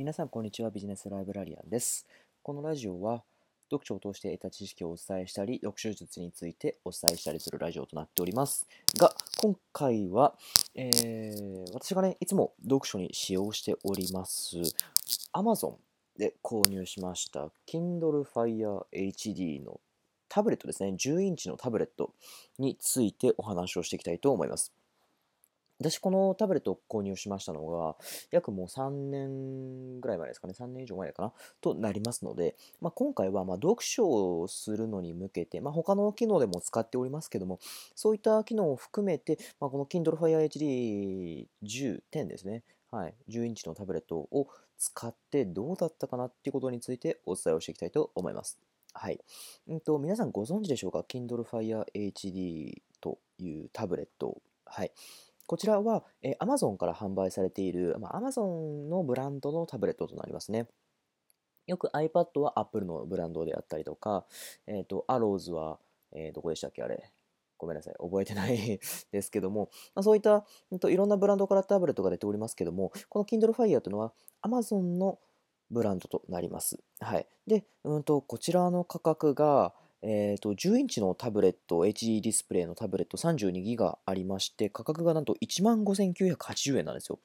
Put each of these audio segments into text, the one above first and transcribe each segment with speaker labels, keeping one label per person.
Speaker 1: 皆さん、こんにちは。ビジネスライブラリアンです。このラジオは、読書を通して得た知識をお伝えしたり、読書術についてお伝えしたりするラジオとなっております。が、今回は、えー、私がね、いつも読書に使用しております、Amazon で購入しました Kindle Fire HD のタブレットですね、10インチのタブレットについてお話をしていきたいと思います。私、このタブレットを購入しましたのが、約もう3年ぐらい前ですかね、3年以上前かな、となりますので、まあ、今回はま読書をするのに向けて、まあ、他の機能でも使っておりますけども、そういった機能を含めて、まあ、この Kindle Fire HD 10、10ですね、はい、10インチのタブレットを使ってどうだったかなっていうことについてお伝えをしていきたいと思います。はい。うんと、皆さんご存知でしょうか ?Kindle Fire HD というタブレット。はい。こちらは、え、Amazon から販売されている、まあ、Amazon のブランドのタブレットとなりますね。よく iPad は Apple のブランドであったりとか、えっ、ー、と、Arrows は、えー、どこでしたっけあれ。ごめんなさい。覚えてない ですけども、まあ、そういった、うんと、いろんなブランドからタブレットが出ておりますけども、この Kindle Fire というのは Amazon のブランドとなります。はい。で、うんと、こちらの価格が、えーと、10インチのタブレット、HD ディスプレイのタブレット32ギガありまして、価格がなんと15,980円なんですよ。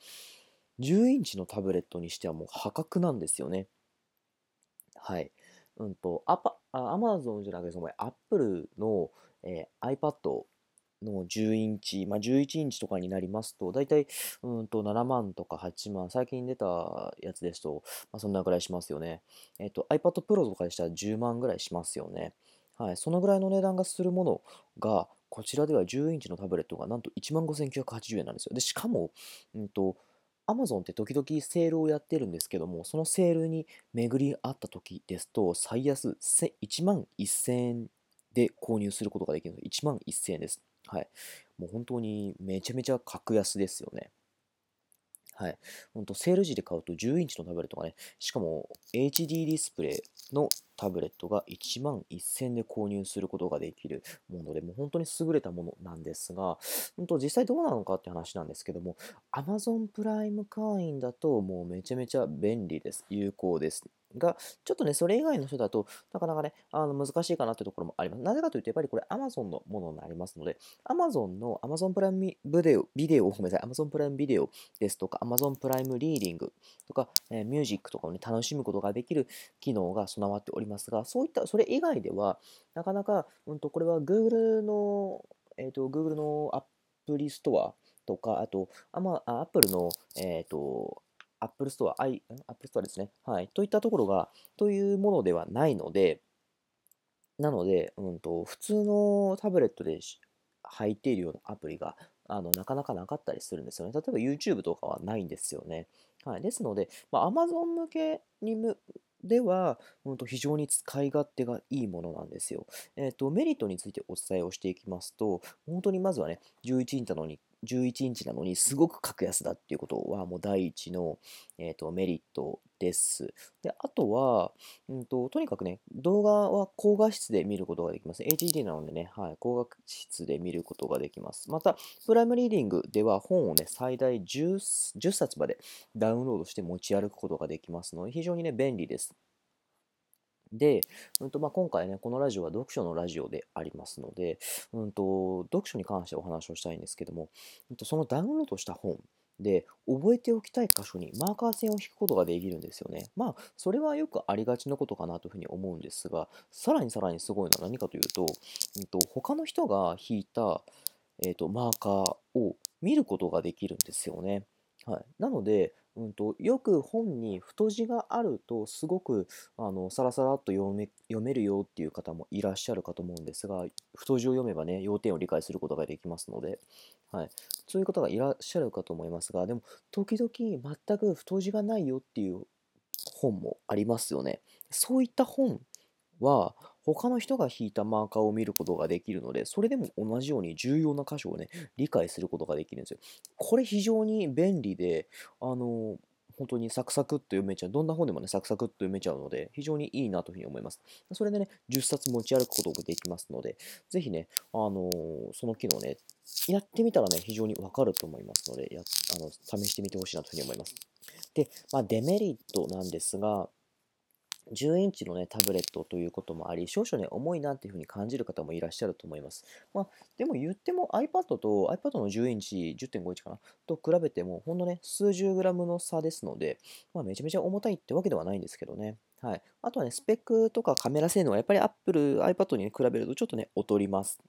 Speaker 1: 10インチのタブレットにしてはもう破格なんですよね。はい。うんと、アパ、アマゾンじゃなくて、そのアップルの、えー、iPad の10インチ、まあ、11インチとかになりますと、だいたいうんと7万とか8万、最近出たやつですと、まあ、そんなぐらいしますよね。えっ、ー、と、iPad Pro とかでしたら10万ぐらいしますよね。はい、そのぐらいの値段がするものが、こちらでは10インチのタブレットがなんと15,980円なんですよ。で、しかも、うんと、Amazon って時々セールをやってるんですけども、そのセールに巡り合った時ですと、最安1万1000円で購入することができるので、1万1000円です。はい。もう本当にめちゃめちゃ格安ですよね。はい。本当セール時で買うと10インチのタブレットがね、しかも HD ディスプレイのタブレットが1万1000で購入することができるもので、もう本当に優れたものなんですが、本当実際どうなのかって話なんですけども、Amazon プライム会員だともうめちゃめちゃ便利です。有効です。が、ちょっとね、それ以外の人だと、なかなかね、あの難しいかなってところもあります。なぜかというと、やっぱりこれ Amazon のものになりますので、Amazon の Amazon プライムビデオ、ビデオ、ごめんなさい、Amazon プライムビデオですとか、Amazon プライムリーディングとか、えー、ミュージックとかをね、楽しむことができる機能が備わっておりますりますが、そういった、それ以外では、なかなか、うんと、これは Google の、えっ、ー、と、Google のアプリストアとか、あと、あまあ、Apple の、えっ、ー、と、アップルストア、アップルストアですね。はい。といったところが、というものではないので、なので、うんと、普通のタブレットで入っているようなアプリが、あの、なかなかなかったりするんですよね。例えば YouTube とかはないんですよね。はい。ですので、まあ、Amazon 向けにむでは、うんと、非常に使い勝手がいいものなんですよ。えっ、ー、と、メリットについてお伝えをしていきますと、本当にまずはね、11インチなのに11インチなのにすごく格安だっていうことはもう第一の、えーと、メリットです。で、あとは、うんと、とにかくね、動画は高画質で見ることができます。HD なのでね、はい、高画質で見ることができます。また、プライムリーディングでは本をね、最大 10, 10冊までダウンロードして持ち歩くことができますので、非常にね、便利です。で、うんとまあ、今回ね、このラジオは読書のラジオでありますので、うんと、読書に関してお話をしたいんですけども、うんと、そのダウンロードした本で覚えておきたい箇所にマーカー線を引くことができるんですよね。まあ、それはよくありがちなことかなというふうに思うんですが、さらにさらにすごいのは何かというと、うんと、他の人が引いた、えーとマーカーを見ることができるんですよね。はい、なので、うんと、よく本に太字があるとすごくあのサラサラっと読め読めるよっていう方もいらっしゃるかと思うんですが太字を読めばね要点を理解することができますので、はい、そういう方がいらっしゃるかと思いますがでも時々全く太字がないよっていう本もありますよね。そういった本は他の人が引いたマーカーを見ることができるので、それでも同じように重要な箇所をね、理解することができるんですよ。これ非常に便利で、あの、本当にサクサクっと読めちゃう、どんな本でもね、サクサクっと読めちゃうので、非常にいいなというふうに思います。それでね、10冊持ち歩くことができますので、ぜひね、あのー、その機能ね、やってみたらね、非常にわかると思いますので、やあの試してみてほしいなというふうに思います。で、まあ、デメリットなんですが、10インチのね、タブレットということもあり、少々ね、重いなっていうふうに感じる方もいらっしゃると思います。まあ、でも言っても iPad と iPad の10インチ、10.5インチかな？と比べても、ほんのね、数十グラムの差ですので、まあ、めちゃめちゃ重たいってわけではないんですけどね。はい。あとはね、スペックとかカメラ性能はやっぱり Apple、iPad に、比べるとちょっとね、劣ります。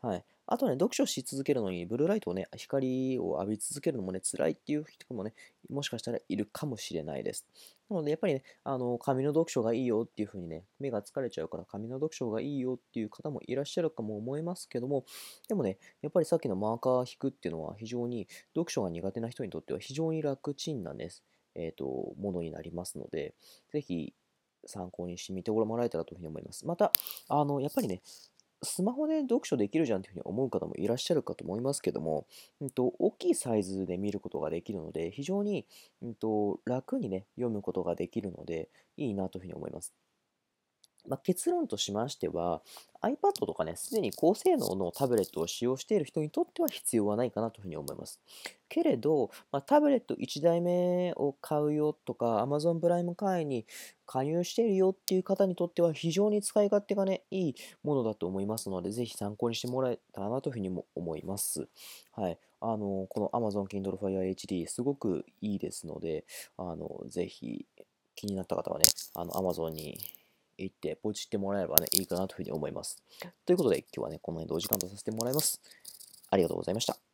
Speaker 1: はい。あとね、読書し続けるのに、ブルーライトをね、光を浴び続けるのもね、辛いっていう人もね、もしかしたらいるかもしれないです。なので、やっぱりね、あの、紙の読書がいいよっていう風にね、目が疲れちゃうから紙の読書がいいよっていう方もいらっしゃるかも思いますけども、でもね、やっぱりさっきのマーカー引くっていうのは非常に、読書が苦手な人にとっては非常に楽ちんなんです。えっ、ー、と、ものになりますので、ぜひ、参考にしてみてもらえたらというふうに思います。また、あの、やっぱりね、スマホで読書できるじゃんというふうに思う方もいらっしゃるかと思いますけども、うんと、大きいサイズで見ることができるので、非常に、うんと、楽にね、読むことができるので、いいなというふうに思います。まあ、結論としましては、iPad とかね、すでに高性能のタブレットを使用している人にとっては必要はないかなというふうに思います。けれど、まあ、タブレット1台目を買うよとか、Amazon プライム会員に加入しているよっていう方にとっては非常に使い勝手がね、いいものだと思いますので、ぜひ参考にしてもらえたらなというふうにも思います。はい。あの、この Amazon Kindle Fire HD すごくいいですので、あの、ぜひ気になった方はね、あの、Amazon に行ってポチってもらえればね、いいかなというふうに思います。ということで、今日はね、この辺でお時間とさせてもらいます。ありがとうございました。